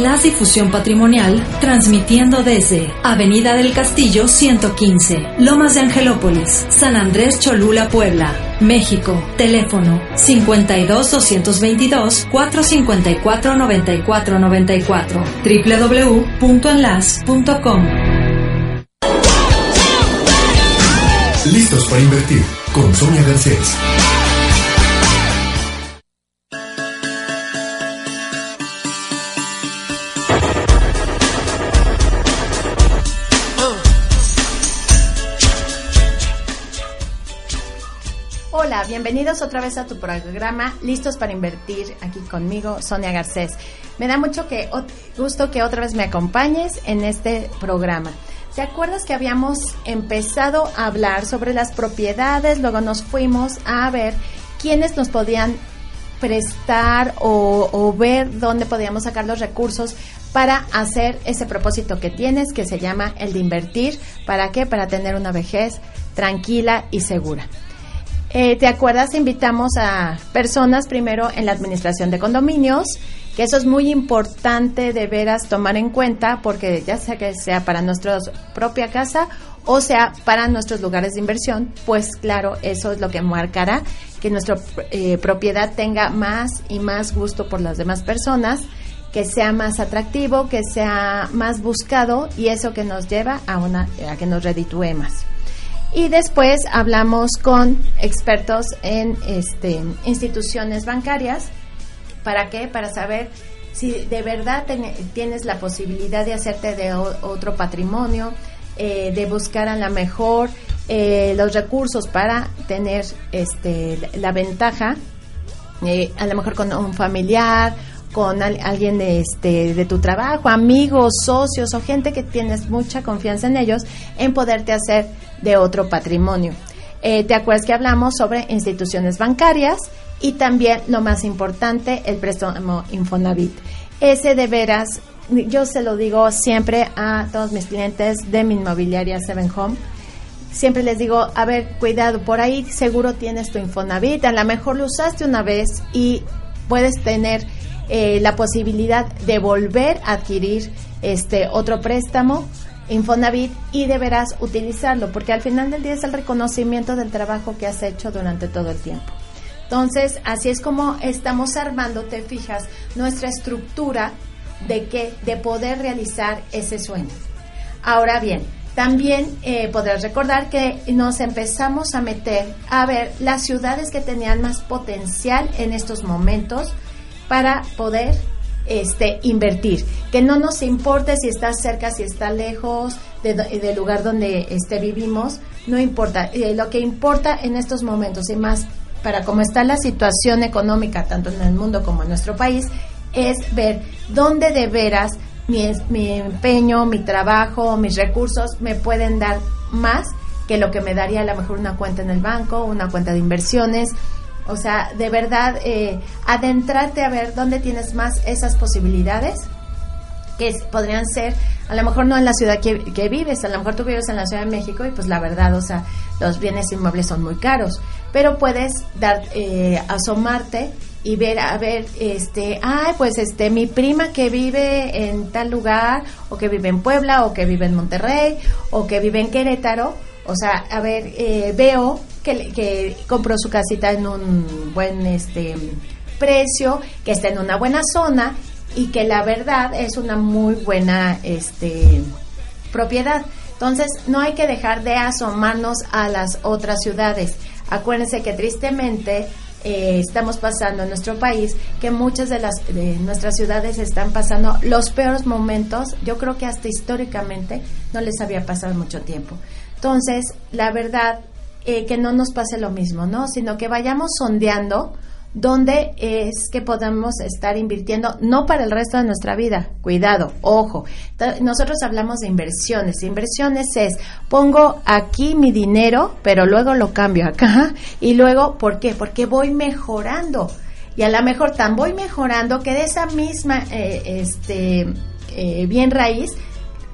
Enlace y Difusión Patrimonial, transmitiendo desde Avenida del Castillo 115, Lomas de Angelópolis, San Andrés Cholula, Puebla, México. Teléfono 52 222 454 9494 www.enlace.com. Listos para invertir con Sonia Garcés. Hola, bienvenidos otra vez a tu programa Listos para Invertir, aquí conmigo, Sonia Garcés. Me da mucho que, gusto que otra vez me acompañes en este programa. ¿Te acuerdas que habíamos empezado a hablar sobre las propiedades? Luego nos fuimos a ver quiénes nos podían prestar o, o ver dónde podíamos sacar los recursos para hacer ese propósito que tienes, que se llama el de invertir. ¿Para qué? Para tener una vejez tranquila y segura. Eh, ¿Te acuerdas? Invitamos a personas primero en la administración de condominios, que eso es muy importante de veras tomar en cuenta, porque ya sea que sea para nuestra propia casa o sea para nuestros lugares de inversión, pues claro, eso es lo que marcará que nuestra eh, propiedad tenga más y más gusto por las demás personas, que sea más atractivo, que sea más buscado y eso que nos lleva a, una, a que nos reditúe más. Y después hablamos con expertos en este, instituciones bancarias. ¿Para qué? Para saber si de verdad tienes la posibilidad de hacerte de otro patrimonio, eh, de buscar a la mejor eh, los recursos para tener este, la ventaja, eh, a lo mejor con un familiar, con alguien de, este, de tu trabajo, amigos, socios o gente que tienes mucha confianza en ellos, en poderte hacer de otro patrimonio. Eh, ¿Te acuerdas que hablamos sobre instituciones bancarias y también lo más importante, el préstamo Infonavit? Ese de veras, yo se lo digo siempre a todos mis clientes de mi inmobiliaria Seven Home. Siempre les digo, a ver, cuidado, por ahí seguro tienes tu Infonavit, a lo mejor lo usaste una vez y puedes tener eh, la posibilidad de volver a adquirir este otro préstamo Infonavit y deberás utilizarlo porque al final del día es el reconocimiento del trabajo que has hecho durante todo el tiempo. Entonces, así es como estamos armando, te fijas, nuestra estructura de que de poder realizar ese sueño. Ahora bien, también eh, podrás recordar que nos empezamos a meter a ver las ciudades que tenían más potencial en estos momentos para poder este, invertir. Que no nos importe si está cerca, si está lejos del lugar donde este, vivimos, no importa. Eh, lo que importa en estos momentos y más para cómo está la situación económica, tanto en el mundo como en nuestro país, es ver dónde de veras mi, mi empeño, mi trabajo, mis recursos me pueden dar más que lo que me daría a lo mejor una cuenta en el banco, una cuenta de inversiones, o sea, de verdad, eh, adentrarte a ver dónde tienes más esas posibilidades que podrían ser, a lo mejor no en la ciudad que, que, vives, a lo mejor tú vives en la Ciudad de México y pues la verdad, o sea, los bienes inmuebles son muy caros, pero puedes dar, eh, asomarte y ver, a ver, este, ay, pues este, mi prima que vive en tal lugar, o que vive en Puebla, o que vive en Monterrey, o que vive en Querétaro, o sea, a ver, eh, veo que, que compró su casita en un buen este precio, que está en una buena zona y que la verdad es una muy buena este propiedad. Entonces, no hay que dejar de asomarnos a las otras ciudades. Acuérdense que tristemente eh, estamos pasando en nuestro país que muchas de las de nuestras ciudades están pasando los peores momentos. Yo creo que hasta históricamente no les había pasado mucho tiempo. Entonces, la verdad, eh, que no nos pase lo mismo, ¿no? Sino que vayamos sondeando donde es que podemos estar invirtiendo, no para el resto de nuestra vida, cuidado, ojo, nosotros hablamos de inversiones, inversiones es, pongo aquí mi dinero, pero luego lo cambio acá, y luego, ¿por qué? Porque voy mejorando, y a lo mejor tan voy mejorando que de esa misma, eh, este, eh, bien raíz,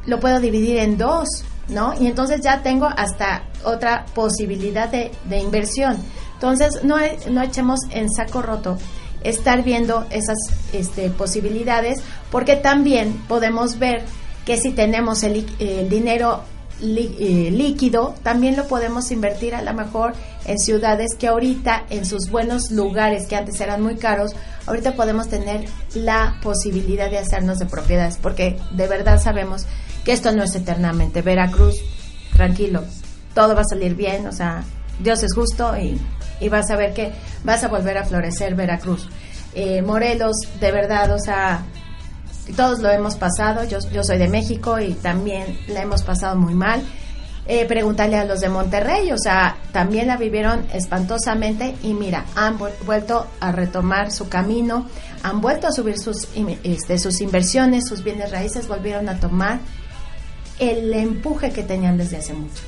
lo puedo dividir en dos, ¿no? Y entonces ya tengo hasta otra posibilidad de, de inversión. Entonces, no, no echemos en saco roto estar viendo esas este, posibilidades, porque también podemos ver que si tenemos el, dinero eh, líquido, también lo podemos invertir a lo mejor en ciudades que ahorita, en sus buenos lugares que antes eran muy caros, ahorita podemos tener la posibilidad de hacernos de propiedades, porque de verdad sabemos esto no es eternamente. Veracruz, tranquilo, todo va a salir bien, o sea, Dios es justo y y vas a ver que vas a volver a florecer Veracruz. Eh, Morelos, de verdad, o sea, todos lo hemos pasado, yo, yo soy de México y también la hemos pasado muy mal. Eh, pregúntale a los de Monterrey, o sea, también la vivieron espantosamente y mira, han vuelto a retomar su camino, han vuelto a subir sus, este, sus inversiones, sus bienes raíces, volvieron a tomar el empuje que tenían desde hace mucho.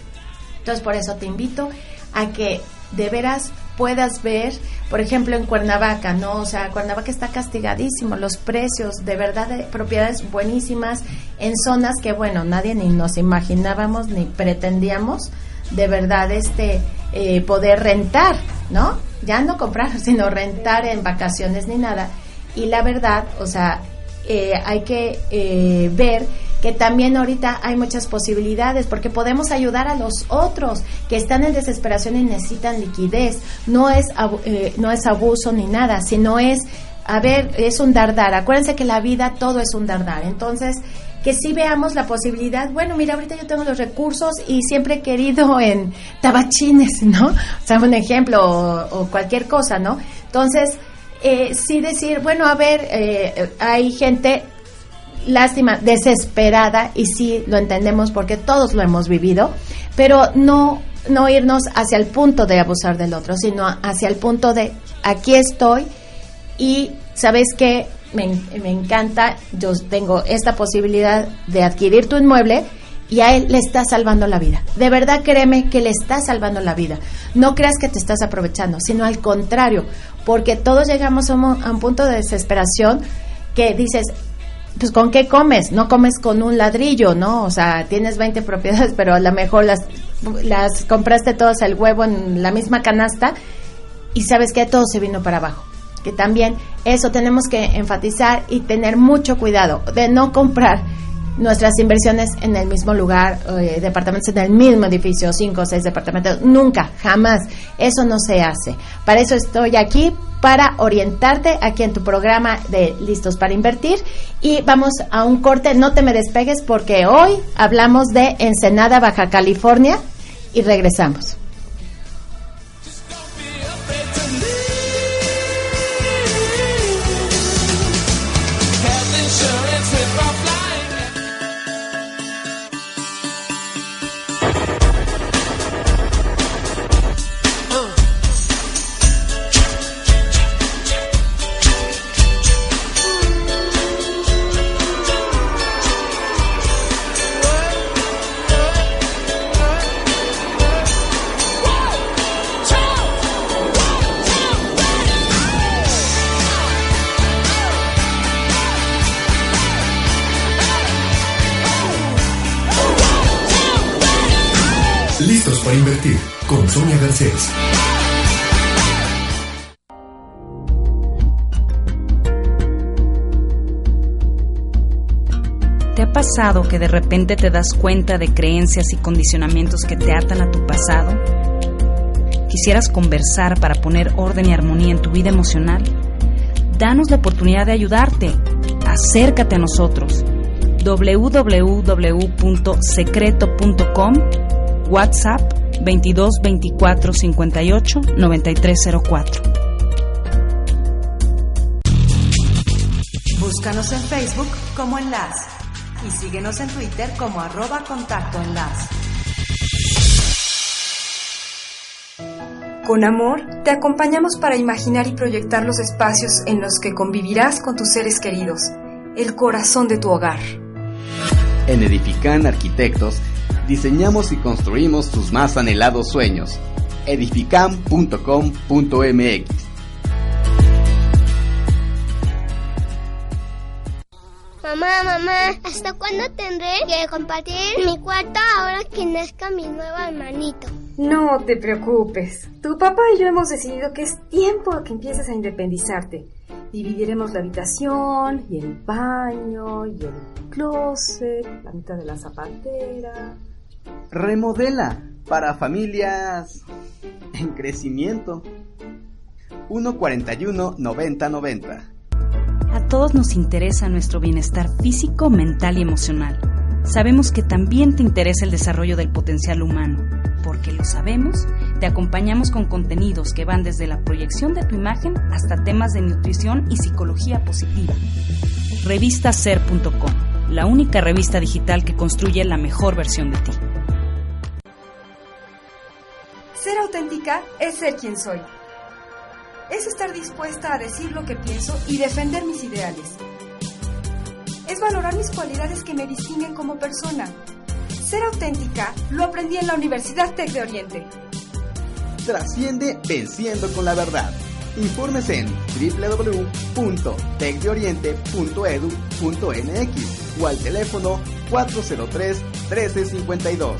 Entonces, por eso te invito a que de veras puedas ver, por ejemplo, en Cuernavaca, ¿no? O sea, Cuernavaca está castigadísimo, los precios, de verdad, de propiedades buenísimas en zonas que, bueno, nadie ni nos imaginábamos ni pretendíamos de verdad este eh, poder rentar, ¿no? Ya no comprar, sino rentar en vacaciones ni nada. Y la verdad, o sea, eh, hay que eh, ver que también ahorita hay muchas posibilidades porque podemos ayudar a los otros que están en desesperación y necesitan liquidez. No es, eh, no es abuso ni nada, sino es, a ver, es un dardar. Acuérdense que la vida todo es un dardar. Entonces, que sí veamos la posibilidad, bueno, mira, ahorita yo tengo los recursos y siempre he querido en tabachines, ¿no? O sea, un ejemplo o, cualquier cosa, ¿no? Entonces, eh, sí decir, bueno, a ver, eh, hay gente lástima, desesperada, y sí lo entendemos porque todos lo hemos vivido, pero no, no irnos hacia el punto de abusar del otro, sino hacia el punto de aquí estoy y sabes que me, me encanta, yo tengo esta posibilidad de adquirir tu inmueble y a él le está salvando la vida. De verdad créeme que le está salvando la vida. No creas que te estás aprovechando, sino al contrario, porque todos llegamos a un punto de desesperación que dices, pues con qué comes, no comes con un ladrillo, ¿no? O sea, tienes 20 propiedades, pero a lo mejor las, las compraste todas el huevo en la misma canasta y sabes que todo se vino para abajo. Que también eso tenemos que enfatizar y tener mucho cuidado de no comprar nuestras inversiones en el mismo lugar, eh, departamentos en el mismo edificio, cinco o seis departamentos, nunca, jamás. Eso no se hace. Para eso estoy aquí, para orientarte aquí en tu programa de Listos para Invertir. Y vamos a un corte, no te me despegues porque hoy hablamos de Ensenada, Baja California y regresamos. Pasado que de repente te das cuenta de creencias y condicionamientos que te atan a tu pasado? ¿Quisieras conversar para poner orden y armonía en tu vida emocional? Danos la oportunidad de ayudarte. Acércate a nosotros. www.secreto.com WhatsApp 22 24 58 9304. Búscanos en Facebook como Enlace y síguenos en Twitter como arroba contacto enlace. Con amor, te acompañamos para imaginar y proyectar los espacios en los que convivirás con tus seres queridos, el corazón de tu hogar. En Edifican Arquitectos, diseñamos y construimos tus más anhelados sueños. edifican.com.mx Mamá, mamá, ¿hasta cuándo tendré que compartir mi cuarto ahora que nazca mi nuevo hermanito? No te preocupes. Tu papá y yo hemos decidido que es tiempo que empieces a independizarte. Dividiremos la habitación y el baño y el closet, la mitad de la zapatera. Remodela para familias en crecimiento. 141 90 90 a todos nos interesa nuestro bienestar físico, mental y emocional. Sabemos que también te interesa el desarrollo del potencial humano. Porque lo sabemos, te acompañamos con contenidos que van desde la proyección de tu imagen hasta temas de nutrición y psicología positiva. Revistaser.com, la única revista digital que construye la mejor versión de ti. Ser auténtica es ser quien soy es estar dispuesta a decir lo que pienso y defender mis ideales. Es valorar mis cualidades que me distinguen como persona. Ser auténtica lo aprendí en la Universidad Tec de Oriente. Trasciende venciendo con la verdad. Informes en www.tecdeoriente.edu.mx o al teléfono 403 1352.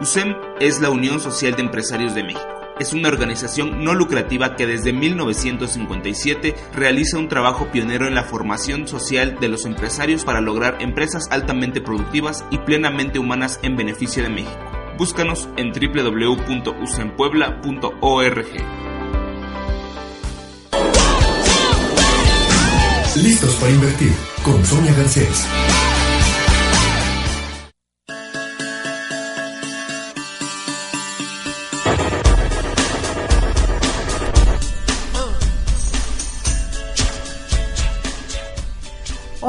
USEM es la Unión Social de Empresarios de México es una organización no lucrativa que desde 1957 realiza un trabajo pionero en la formación social de los empresarios para lograr empresas altamente productivas y plenamente humanas en beneficio de México. Búscanos en www.usempuebla.org. Listos para invertir con Sonia Garcés.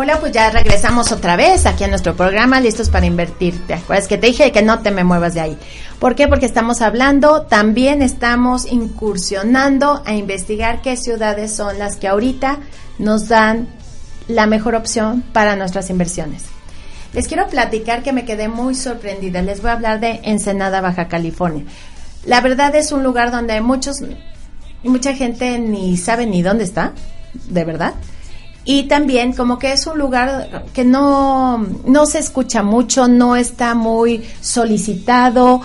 Hola, pues ya regresamos otra vez aquí a nuestro programa, listos para invertir. ¿Te acuerdas que te dije que no te me muevas de ahí? ¿Por qué? Porque estamos hablando, también estamos incursionando a investigar qué ciudades son las que ahorita nos dan la mejor opción para nuestras inversiones. Les quiero platicar que me quedé muy sorprendida. Les voy a hablar de Ensenada, Baja California. La verdad es un lugar donde muchos, mucha gente ni sabe ni dónde está, de verdad y también como que es un lugar que no, no se escucha mucho, no está muy solicitado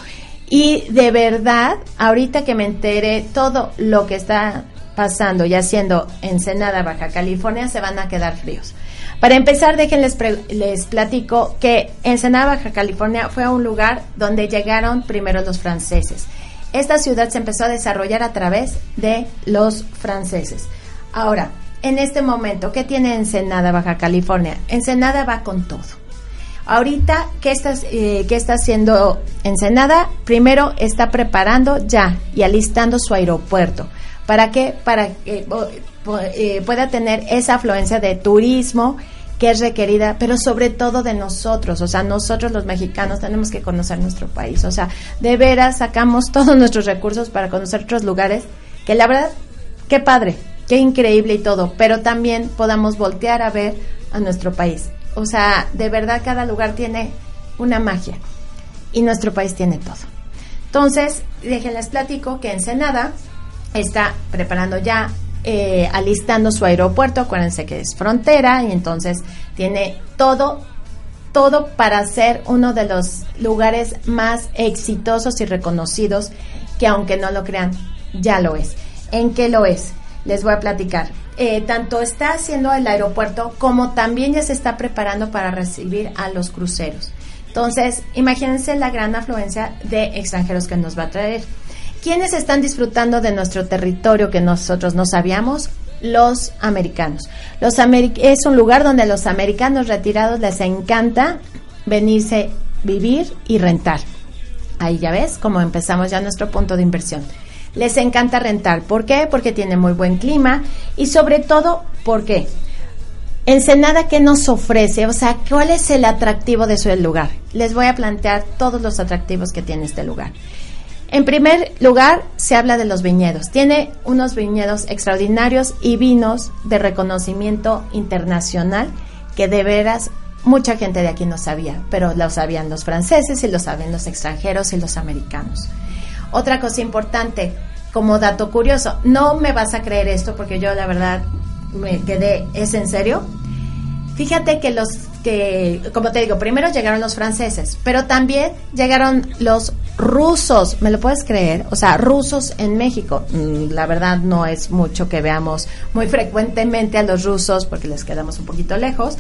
y de verdad, ahorita que me enteré todo lo que está pasando y haciendo Ensenada, Baja California, se van a quedar fríos. Para empezar, déjenles les platico que Ensenada, Baja California fue un lugar donde llegaron primero los franceses. Esta ciudad se empezó a desarrollar a través de los franceses. Ahora, en este momento, ¿qué tiene Ensenada, Baja California? Ensenada va con todo. Ahorita, ¿qué está, eh, ¿qué está haciendo Ensenada? Primero está preparando ya y alistando su aeropuerto. ¿Para qué? Para que eh, pueda tener esa afluencia de turismo que es requerida, pero sobre todo de nosotros, o sea, nosotros los mexicanos tenemos que conocer nuestro país, o sea, de veras sacamos todos nuestros recursos para conocer otros lugares, que la verdad, qué padre, qué increíble y todo, pero también podamos voltear a ver a nuestro país. O sea, de verdad cada lugar tiene una magia y nuestro país tiene todo. Entonces, déjenles platico que Ensenada está preparando ya, eh, alistando su aeropuerto, acuérdense que es frontera y entonces tiene todo, todo para ser uno de los lugares más exitosos y reconocidos que aunque no lo crean, ya lo es. ¿En qué lo es? Les voy a platicar. Eh, tanto está haciendo el aeropuerto como también ya se está preparando para recibir a los cruceros. Entonces, imagínense la gran afluencia de extranjeros que nos va a traer. ¿Quiénes están disfrutando de nuestro territorio que nosotros no sabíamos? Los americanos. Los es un lugar donde los americanos retirados les encanta venirse, vivir y rentar. Ahí ya ves cómo empezamos ya nuestro punto de inversión les encanta rentar. ¿Por qué? Porque tiene muy buen clima y sobre todo, ¿por qué? Ensenada, ¿qué nos ofrece? O sea, ¿cuál es el atractivo de su lugar? Les voy a plantear todos los atractivos que tiene este lugar. En primer lugar, se habla de los viñedos. Tiene unos viñedos extraordinarios y vinos de reconocimiento internacional que de veras mucha gente de aquí no sabía, pero lo sabían los franceses y lo saben los extranjeros y los americanos. Otra cosa importante, como dato curioso, no me vas a creer esto porque yo la verdad me quedé, ¿es en serio? Fíjate que los que, como te digo, primero llegaron los franceses, pero también llegaron los rusos, ¿me lo puedes creer? O sea, rusos en México. Mm, la verdad no es mucho que veamos muy frecuentemente a los rusos porque les quedamos un poquito lejos.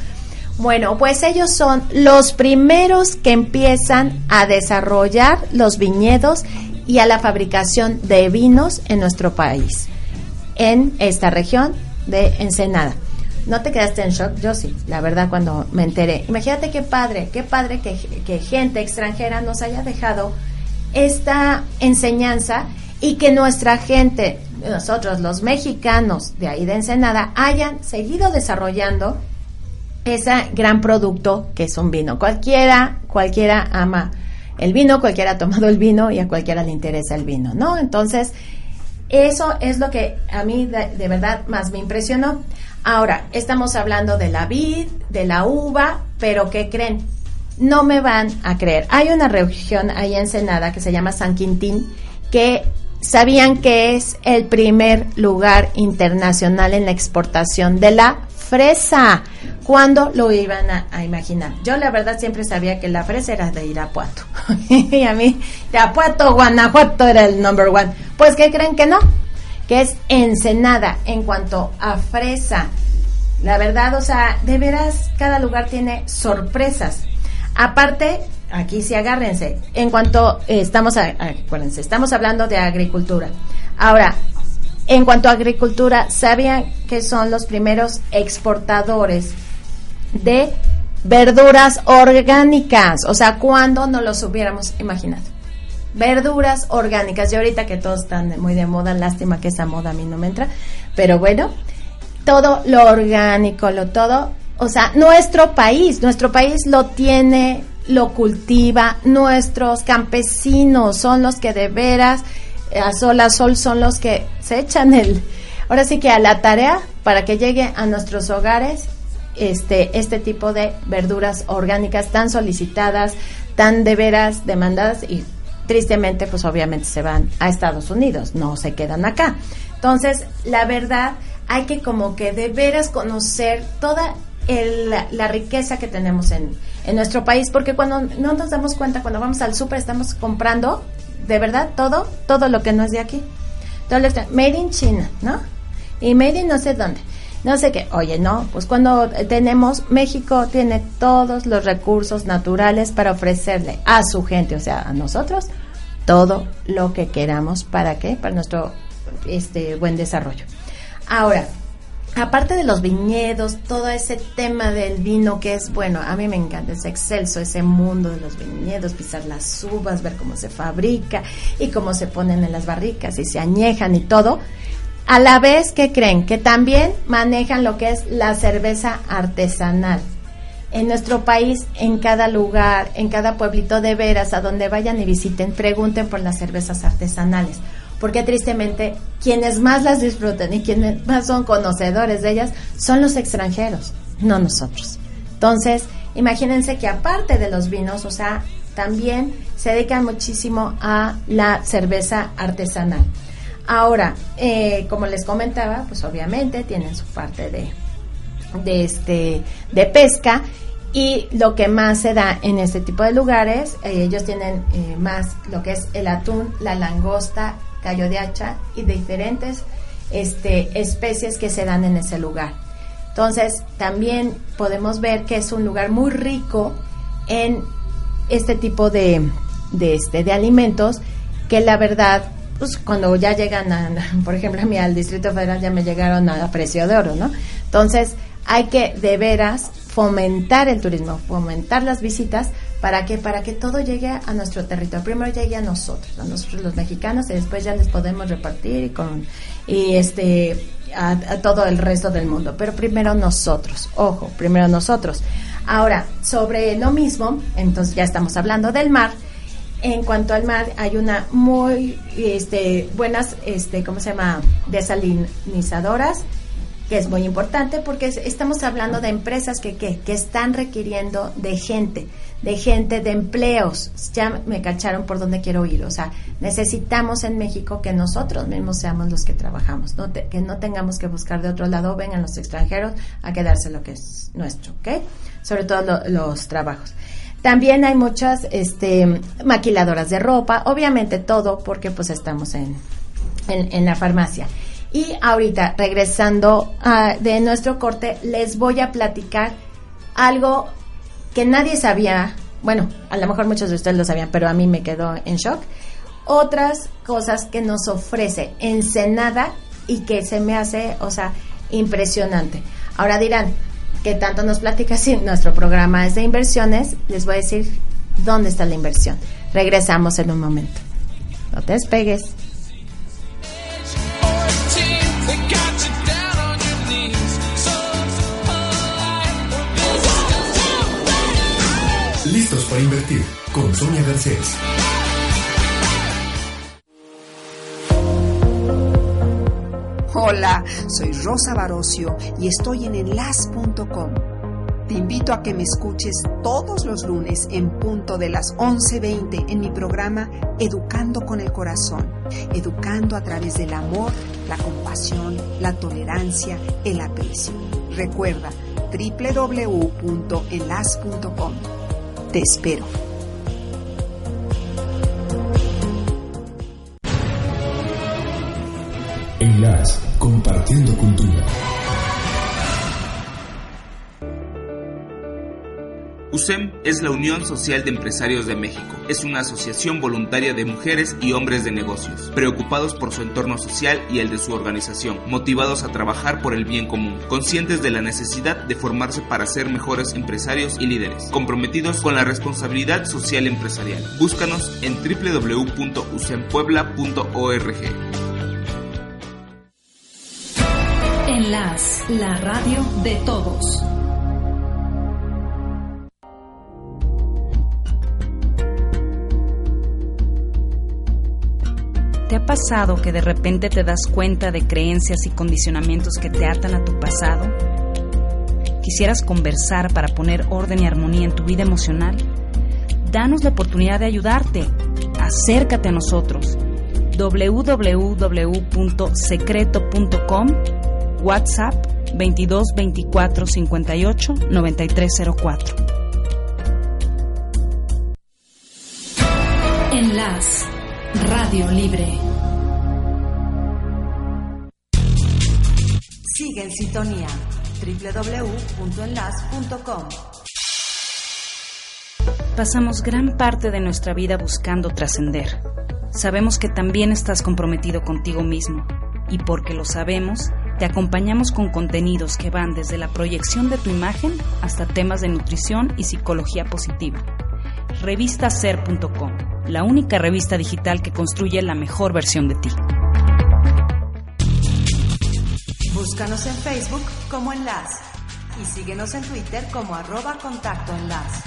Bueno, pues ellos son los primeros que empiezan a desarrollar los viñedos y a la fabricación de vinos en nuestro país, en esta región de Ensenada. ¿No te quedaste en shock? Yo sí, la verdad, cuando me enteré. Imagínate qué padre, qué padre que, que gente extranjera nos haya dejado esta enseñanza y que nuestra gente, nosotros los mexicanos de ahí de Ensenada, hayan seguido desarrollando ese gran producto que es un vino. Cualquiera, cualquiera ama el vino, cualquiera ha tomado el vino y a cualquiera le interesa el vino, ¿no? Entonces, eso es lo que a mí de, verdad más me impresionó. Ahora, estamos hablando de la vid, de la uva, pero ¿qué creen? No me van a creer. Hay una región ahí en Senada que se llama San Quintín, que sabían que es el primer lugar internacional en la exportación de la fresa. ¿Cuándo lo iban a, imaginar? Yo la verdad siempre sabía que la fresa era de Irapuato. y a mí, Irapuato, Guanajuato era el number one. Pues ¿qué creen que no? Que es Ensenada en cuanto a fresa. La verdad, o sea, de veras, cada lugar tiene sorpresas. Aparte, aquí sí agárrense. En cuanto eh, estamos, acuérdense, estamos hablando de agricultura. Ahora, en cuanto a agricultura, ¿sabían que son los primeros exportadores de verduras orgánicas? O sea, ¿cuándo no los hubiéramos imaginado? Verduras orgánicas. Y ahorita que todos están muy de moda, lástima que esa moda a mí no me entra. Pero bueno, todo lo orgánico, lo todo. O sea, nuestro país, nuestro país lo tiene, lo cultiva, nuestros campesinos son los que de veras a sol a sol son los que se echan el, ahora sí que a la tarea para que llegue a nuestros hogares este, este tipo de verduras orgánicas tan solicitadas, tan de veras demandadas y tristemente pues obviamente se van a Estados Unidos, no se quedan acá. Entonces, la verdad, hay que como que de veras conocer toda la, riqueza que tenemos en, en nuestro país, porque cuando no nos damos cuenta, cuando vamos al súper estamos comprando de verdad todo, todo lo que no es de aquí. Todo está made in China, ¿no? Y made in no sé dónde. No sé qué. Oye, no, pues cuando tenemos, México tiene todos los recursos naturales para ofrecerle a su gente, o sea, a nosotros, todo lo que queramos. ¿Para qué? Para nuestro este buen desarrollo. Ahora, aparte de los viñedos, todo ese tema del vino que es, bueno, a mí me encanta, es excelso ese mundo de los viñedos, pisar las uvas, ver cómo se fabrica y cómo se ponen en las barricas y se añejan y todo. A la vez que creen que también manejan lo que es la cerveza artesanal. En nuestro país, en cada lugar, en cada pueblito de veras, a donde vayan y visiten, pregunten por las cervezas artesanales porque tristemente quienes más las disfrutan y quienes más son conocedores de ellas son los extranjeros, no nosotros. Entonces, imagínense que aparte de los vinos, o sea, también se dedican muchísimo a la cerveza artesanal. Ahora, eh, como les comentaba, pues obviamente tienen su parte de, de, este, de pesca y lo que más se da en este tipo de lugares, eh, ellos tienen eh, más lo que es el atún, la langosta callo de hacha y diferentes este, especies que se dan en ese lugar. Entonces, también podemos ver que es un lugar muy rico en este tipo de, de, este, de alimentos que la verdad, pues cuando ya llegan, a, por ejemplo, a mí al Distrito Federal ya me llegaron a precio de oro, ¿no? Entonces, hay que de veras fomentar el turismo, fomentar las visitas ¿Para qué? Para que todo llegue a nuestro territorio. Primero llegue a nosotros, a nosotros los mexicanos, y después ya les podemos repartir y con y este a, todo el resto del mundo. Pero primero nosotros, ojo, primero nosotros. Ahora, sobre lo mismo, entonces ya estamos hablando del mar. en cuanto al mar, hay una muy este, buenas, este, ¿cómo se llama? Desalinizadoras, que es muy importante porque estamos hablando de empresas que, que, que están requiriendo de gente, de gente, de empleos. Ya me cacharon por dónde quiero ir. O sea, necesitamos en México que nosotros mismos seamos los que trabajamos, ¿no? que no tengamos que buscar de otro lado, vengan los extranjeros a quedarse lo que es nuestro, ¿ok? Sobre todo los trabajos. También hay muchas este, maquiladoras de ropa, obviamente todo porque pues estamos en, en, la farmacia. Y ahorita, regresando de nuestro corte, les voy a platicar algo que nadie sabía, bueno, a lo mejor muchos de ustedes lo sabían, pero a mí me quedó en shock. Otras cosas que nos ofrece Ensenada y que se me hace, o sea, impresionante. Ahora dirán, que tanto nos platica si nuestro programa es de inversiones, les voy a decir dónde está la inversión. Regresamos en un momento. No te despegues. Para invertir con Sonia Garcés. Hola, soy Rosa Barocio y estoy en enlas.com. Te invito a que me escuches todos los lunes en punto de las 11.20 en mi programa Educando con el Corazón, educando a través del amor, la compasión, la tolerancia, el aprecio. Recuerda www.enlas.com. Te espero. Enlace, compartiendo cultura. USEM es la Unión Social de Empresarios de México. Es una asociación voluntaria de mujeres y hombres de negocios, preocupados por su entorno social y el de su organización, motivados a trabajar por el bien común, conscientes de la necesidad de formarse para ser mejores empresarios y líderes, comprometidos con la responsabilidad social empresarial. Búscanos en www.usempuebla.org. Enlace, la radio de todos. ¿Te ha pasado que de repente te das cuenta de creencias y condicionamientos que te atan a tu pasado? ¿Quisieras conversar para poner orden y armonía en tu vida emocional? Danos la oportunidad de ayudarte. Acércate a nosotros. www.secreto.com WhatsApp 22 24 58 9304. Enlace Radio Libre. Sigue en sintonía www.enlace.com. Pasamos gran parte de nuestra vida buscando trascender. Sabemos que también estás comprometido contigo mismo y porque lo sabemos, te acompañamos con contenidos que van desde la proyección de tu imagen hasta temas de nutrición y psicología positiva. Revistaser.com, la única revista digital que construye la mejor versión de ti. Búscanos en Facebook como Enlace y síguenos en Twitter como arroba contacto enlace.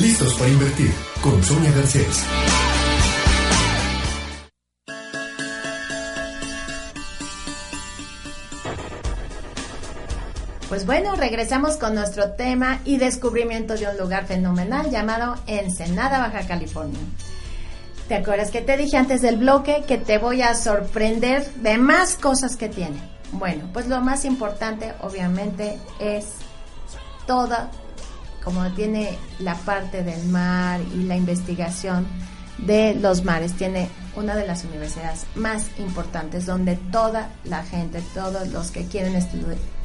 Listos para invertir con Sonia Garcés. Pues bueno, regresamos con nuestro tema y descubrimiento de un lugar fenomenal llamado Ensenada, Baja California. ¿Te acuerdas que te dije antes del bloque que te voy a sorprender de más cosas que tiene? Bueno, pues lo más importante obviamente es toda, como tiene la parte del mar y la investigación de los mares, tiene una de las universidades más importantes donde toda la gente, todos los que quieren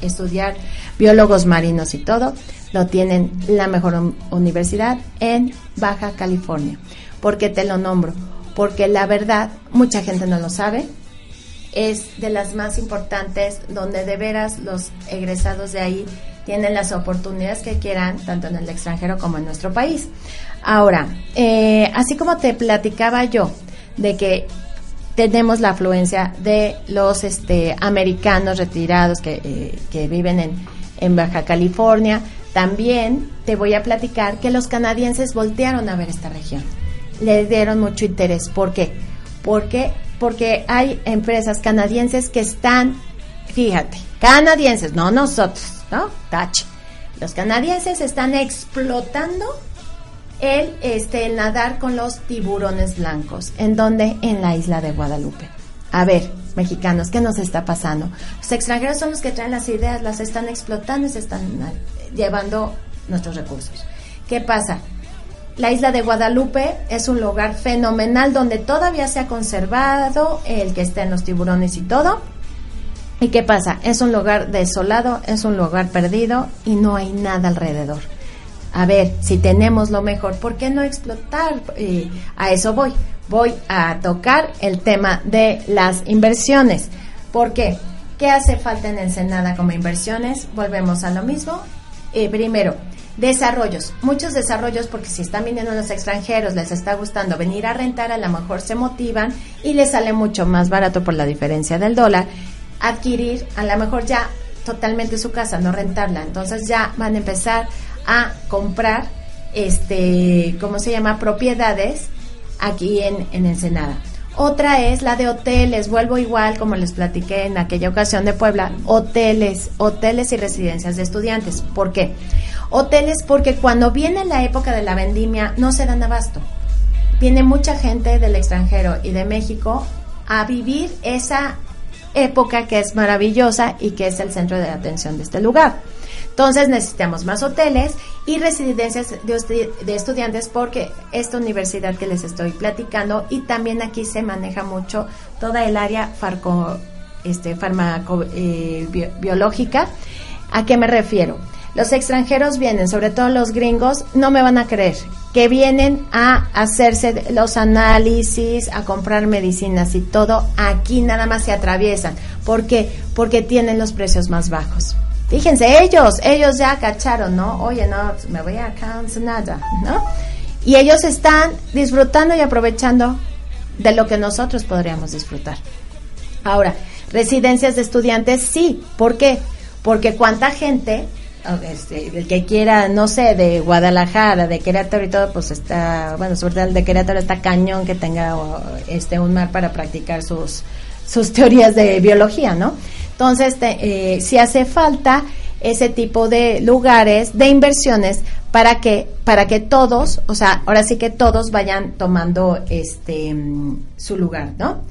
estudiar biólogos marinos y todo, lo tienen la mejor universidad en Baja California. ¿Por qué te lo nombro? Porque la verdad, mucha gente no lo sabe, es de las más importantes donde de veras los egresados de ahí tienen las oportunidades que quieran, tanto en el extranjero como en nuestro país. Ahora, eh, así como te platicaba yo, de que tenemos la afluencia de los este, americanos retirados que, eh, que viven en, en, Baja California. También te voy a platicar que los canadienses voltearon a ver esta región. Le dieron mucho interés. ¿Por qué? Porque, porque hay empresas canadienses que están, fíjate, canadienses, no nosotros, ¿no? Tache. Los canadienses están explotando el, este, el nadar con los tiburones blancos. ¿En dónde? En la isla de Guadalupe. A ver, mexicanos, ¿qué nos está pasando? Los extranjeros son los que traen las ideas, las están explotando y se están llevando nuestros recursos. ¿Qué pasa? La isla de Guadalupe es un lugar fenomenal donde todavía se ha conservado el que está en los tiburones y todo. ¿Y qué pasa? Es un lugar desolado, es un lugar perdido y no hay nada alrededor. A ver, si tenemos lo mejor, ¿por qué no explotar? A eso voy. Voy a tocar el tema de las inversiones. ¿Por qué? ¿Qué hace falta en Ensenada como inversiones? Volvemos a lo mismo. Eh, primero, desarrollos. Muchos desarrollos porque si están viniendo los extranjeros, les está gustando venir a rentar, a lo mejor se motivan y les sale mucho más barato por la diferencia del dólar adquirir a lo mejor ya totalmente su casa, no rentarla. Entonces ya van a empezar a comprar, este, ¿cómo se llama? Propiedades aquí en, en Ensenada. Otra es la de hoteles, vuelvo igual como les platiqué en aquella ocasión de Puebla, hoteles, hoteles y residencias de estudiantes. ¿Por qué? Hoteles porque cuando viene la época de la vendimia no se dan abasto. Viene mucha gente del extranjero y de México a vivir esa época que es maravillosa y que es el centro de atención de este lugar. Entonces necesitamos más hoteles y residencias de, estudiantes porque esta universidad que les estoy platicando y también aquí se maneja mucho toda el área farco, este, farmaco, eh. ¿A qué me refiero? Los extranjeros vienen, sobre todo los gringos, no me van a creer, que vienen a hacerse los análisis, a comprar medicinas y todo, aquí nada más se atraviesan. ¿Por qué? Porque tienen los precios más bajos. Fíjense, ellos, ellos ya cacharon, ¿no? Oye, no, me voy a nada, ¿no? Y ellos están disfrutando y aprovechando de lo que nosotros podríamos disfrutar. Ahora, residencias de estudiantes, sí. ¿Por qué? Porque cuánta gente, este, el que quiera, no sé, de Guadalajara, de Querétaro y todo, pues está, bueno, sobre todo el de Querétaro está cañón que tenga este un mar para practicar sus, sus teorías de biología, ¿no? Entonces, eh, si hace falta ese tipo de lugares de inversiones para que para que todos, o sea, ahora sí que todos vayan tomando este su lugar, ¿no?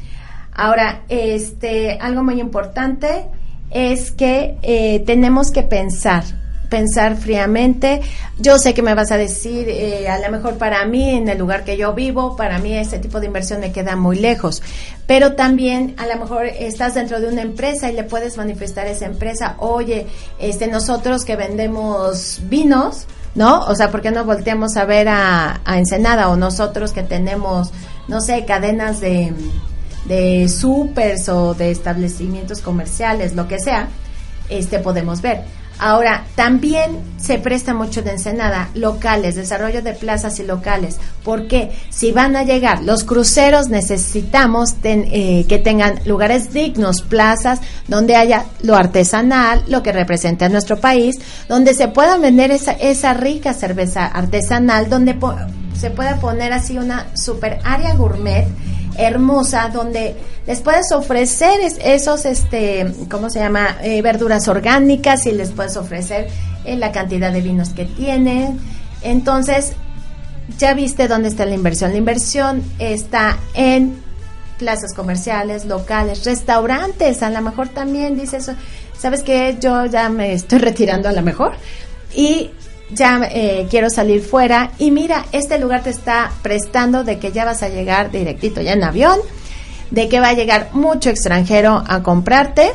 Ahora, este algo muy importante es que eh, tenemos que pensar pensar fríamente. Yo sé que me vas a decir, eh, a lo mejor para mí, en el lugar que yo vivo, para mí ese tipo de inversión me queda muy lejos. Pero también a lo mejor estás dentro de una empresa y le puedes manifestar a esa empresa, oye, este, nosotros que vendemos vinos, ¿no? O sea, ¿por qué no volteamos a ver a, a Ensenada o nosotros que tenemos, no sé, cadenas de, de supers o de establecimientos comerciales, lo que sea, este podemos ver. Ahora, también se presta mucho de Ensenada locales, desarrollo de plazas y locales, porque si van a llegar los cruceros necesitamos eh, que tengan lugares dignos, plazas donde haya lo artesanal, lo que representa a nuestro país, donde se pueda vender esa, esa rica cerveza artesanal, donde se pueda poner así una super área gourmet hermosa donde les puedes ofrecer esos, este, ¿cómo se llama? Eh, verduras orgánicas y les puedes ofrecer eh, la cantidad de vinos que tienen. Entonces, ya viste dónde está la inversión. La inversión está en plazas comerciales, locales, restaurantes. A lo mejor también dices, ¿sabes que Yo ya me estoy retirando a lo mejor. Y ya eh, quiero salir fuera y mira, este lugar te está prestando de que ya vas a llegar directito ya en avión, de que va a llegar mucho extranjero a comprarte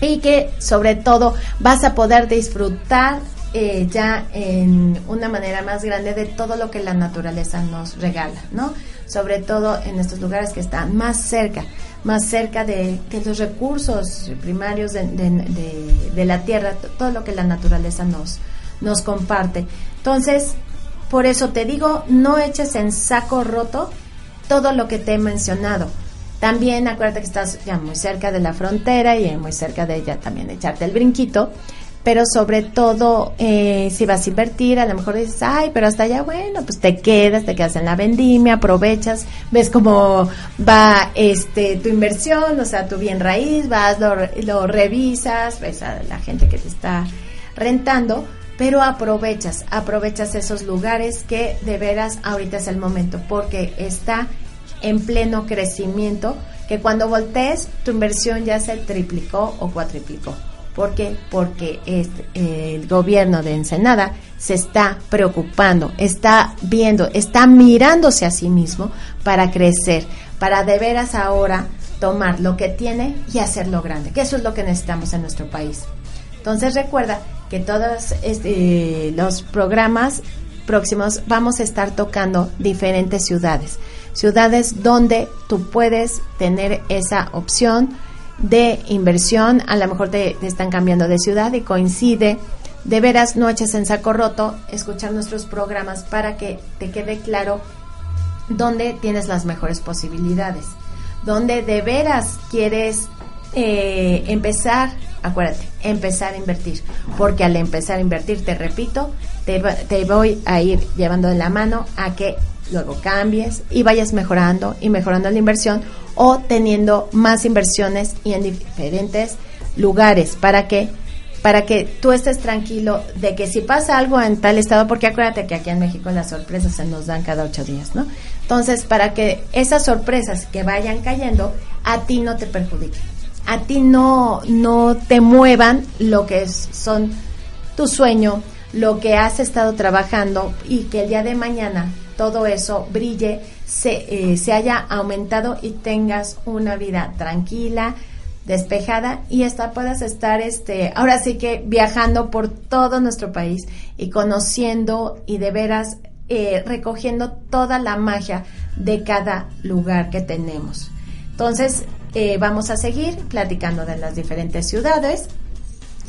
y que sobre todo vas a poder disfrutar eh, ya en una manera más grande de todo lo que la naturaleza nos regala, ¿no? Sobre todo en estos lugares que están más cerca, más cerca de, los recursos primarios de, de la tierra, todo lo que la naturaleza nos, nos comparte. Entonces, por eso te digo, no eches en saco roto todo lo que te he mencionado. También acuérdate que estás ya muy cerca de la frontera y muy cerca de ella también echarte el brinquito pero sobre todo eh, si vas a invertir, a lo mejor dices, ay, pero hasta allá, bueno, pues te quedas, te quedas en la vendimia, aprovechas, ves cómo va este tu inversión, o sea, tu bien raíz, vas, lo, lo revisas, ves a la gente que te está rentando, pero aprovechas, aprovechas esos lugares que de veras ahorita es el momento, porque está en pleno crecimiento, que cuando voltees tu inversión ya se triplicó o cuatriplicó. ¿Por qué? Porque el gobierno de Ensenada se está preocupando, está viendo, está mirándose a sí mismo para crecer, para de veras ahora tomar lo que tiene y hacerlo grande, que eso es lo que necesitamos en nuestro país. Entonces recuerda que todos este, los programas próximos vamos a estar tocando diferentes ciudades, ciudades donde tú puedes tener esa opción de inversión, a lo mejor te, están cambiando de ciudad y coincide. De veras, no eches en saco roto, escuchar nuestros programas para que te quede claro dónde tienes las mejores posibilidades, dónde de veras quieres eh, empezar, acuérdate, empezar a invertir, porque al empezar a invertir, te repito, te, te voy a ir llevando de la mano a que luego cambies y vayas mejorando y mejorando la inversión o teniendo más inversiones y en diferentes lugares para que para que tú estés tranquilo de que si pasa algo en tal estado, porque acuérdate que aquí en México las sorpresas se nos dan cada ocho días, ¿no? Entonces, para que esas sorpresas que vayan cayendo, a ti no te perjudiquen, a ti no, no te muevan lo que son tu sueño, lo que has estado trabajando y que el día de mañana todo eso brille, se, eh, se haya aumentado y tengas una vida tranquila, despejada y hasta puedas estar este ahora sí que viajando por todo nuestro país y conociendo y de veras eh, recogiendo toda la magia de cada lugar que tenemos. Entonces eh, vamos a seguir platicando de las diferentes ciudades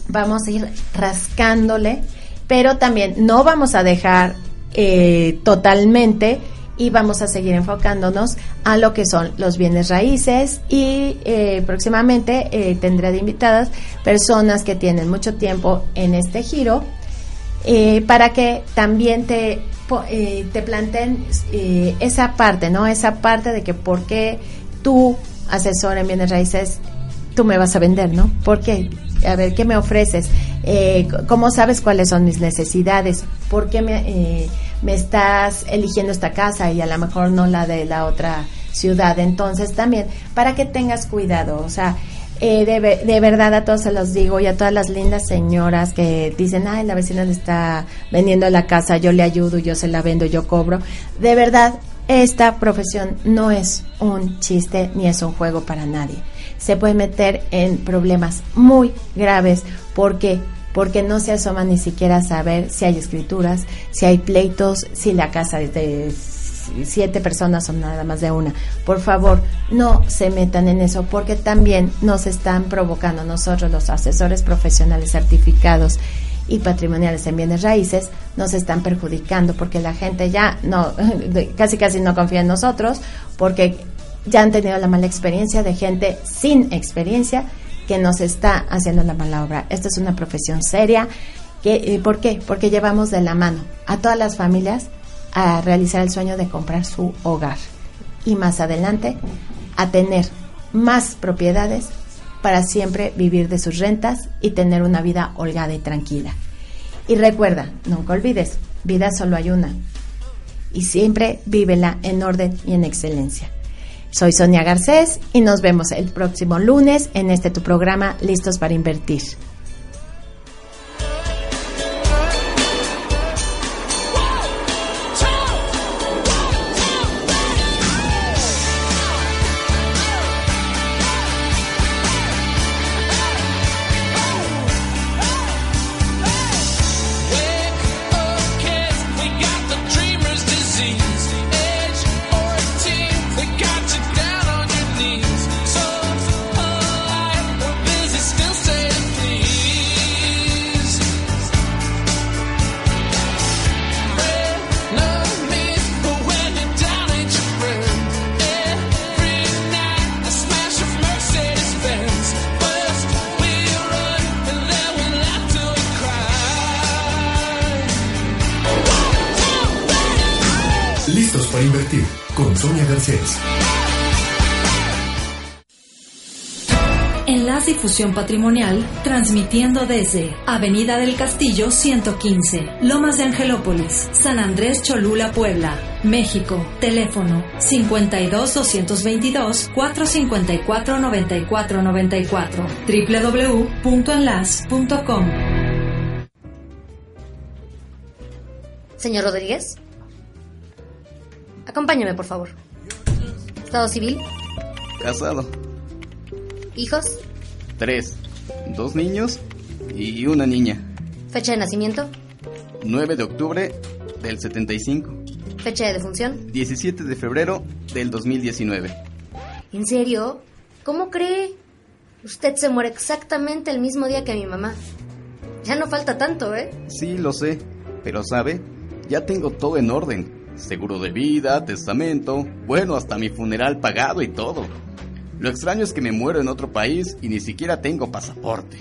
vamos a ir rascándole pero también no vamos a dejar eh, totalmente y vamos a seguir enfocándonos a lo que son los bienes raíces y eh, próximamente tendré de invitadas personas que tienen mucho tiempo en este giro para que también te, te planteen esa parte, ¿no? Esa parte de que por qué tú, asesor en bienes raíces, tú me vas a vender, ¿no? ¿Por qué? A ver, ¿qué me ofreces? ¿Cómo sabes cuáles son mis necesidades? ¿Por qué me me estás eligiendo esta casa y a lo mejor no la de la otra ciudad. Entonces también, para que tengas cuidado, o sea, eh, de, de, verdad a todos se los digo y a todas las lindas señoras que dicen, ay, la vecina le está vendiendo la casa, yo le ayudo, yo se la vendo, yo cobro. De verdad, esta profesión no es un chiste ni es un juego para nadie. Se puede meter en problemas muy graves porque porque no se asoma ni siquiera a saber si hay escrituras, si hay pleitos, si la casa es de siete personas o nada más de una. Por favor, no se metan en eso porque también nos están provocando nosotros los asesores profesionales certificados y patrimoniales en bienes raíces nos están perjudicando porque la gente ya no casi casi no confía en nosotros porque ya han tenido la mala experiencia de gente sin experiencia que nos está haciendo la mala obra. Esta es una profesión seria. Que, eh, ¿Por qué? Porque llevamos de la mano a todas las familias a realizar el sueño de comprar su hogar y más adelante a tener más propiedades para siempre vivir de sus rentas y tener una vida holgada y tranquila. Y recuerda, nunca olvides, vida solo hay una. Y siempre vívela en orden y en excelencia. Soy Sonia Garcés y nos vemos el próximo lunes en este tu programa Listos para Invertir. Sonia Garcés. Enlace Difusión Patrimonial, transmitiendo desde Avenida del Castillo 115, Lomas de Angelópolis, San Andrés Cholula, Puebla, México. Teléfono 52 222 454 9494 www.enlace.com. Señor Rodríguez, acompáñame, por favor. Estado civil, Casado. hijos, Tres. Dos niños y una niña. fecha de nacimiento, 9 de octubre del 75. fecha de defunción. 17 de febrero del 2019. ¿En serio? ¿Cómo cree? Usted se muere exactamente el mismo día que mi mamá. Ya no falta tanto, ¿eh? Sí, lo sé. Pero sabe, ya tengo todo en orden. Seguro de vida, testamento, bueno, hasta mi funeral pagado y todo. Lo extraño es que me muero en otro país y ni siquiera tengo pasaporte.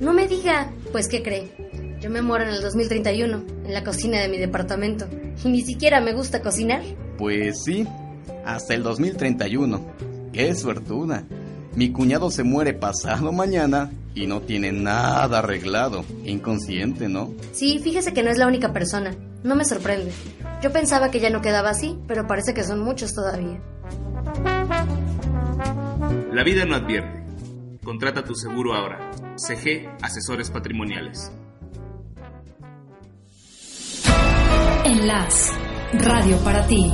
No me diga. Pues, ¿qué cree? Yo me muero en el 2031, en la cocina de mi departamento. Y ni siquiera me gusta cocinar. Pues sí, hasta el 2031. ¡Qué suertuda! Mi cuñado se muere pasado mañana y no tiene nada arreglado. Inconsciente, ¿no? Sí, fíjese que no es la única persona. No me sorprende. Yo pensaba que ya no quedaba así, pero parece que son muchos todavía. La vida no advierte. Contrata tu seguro ahora. CG Asesores Patrimoniales. Enlace. Radio para ti.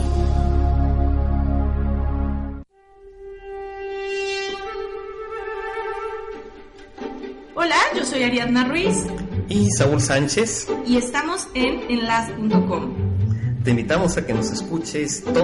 Hola, yo soy Ariadna Ruiz y Saúl Sánchez. y estamos en enlace.com. Te invitamos a que nos escuches todos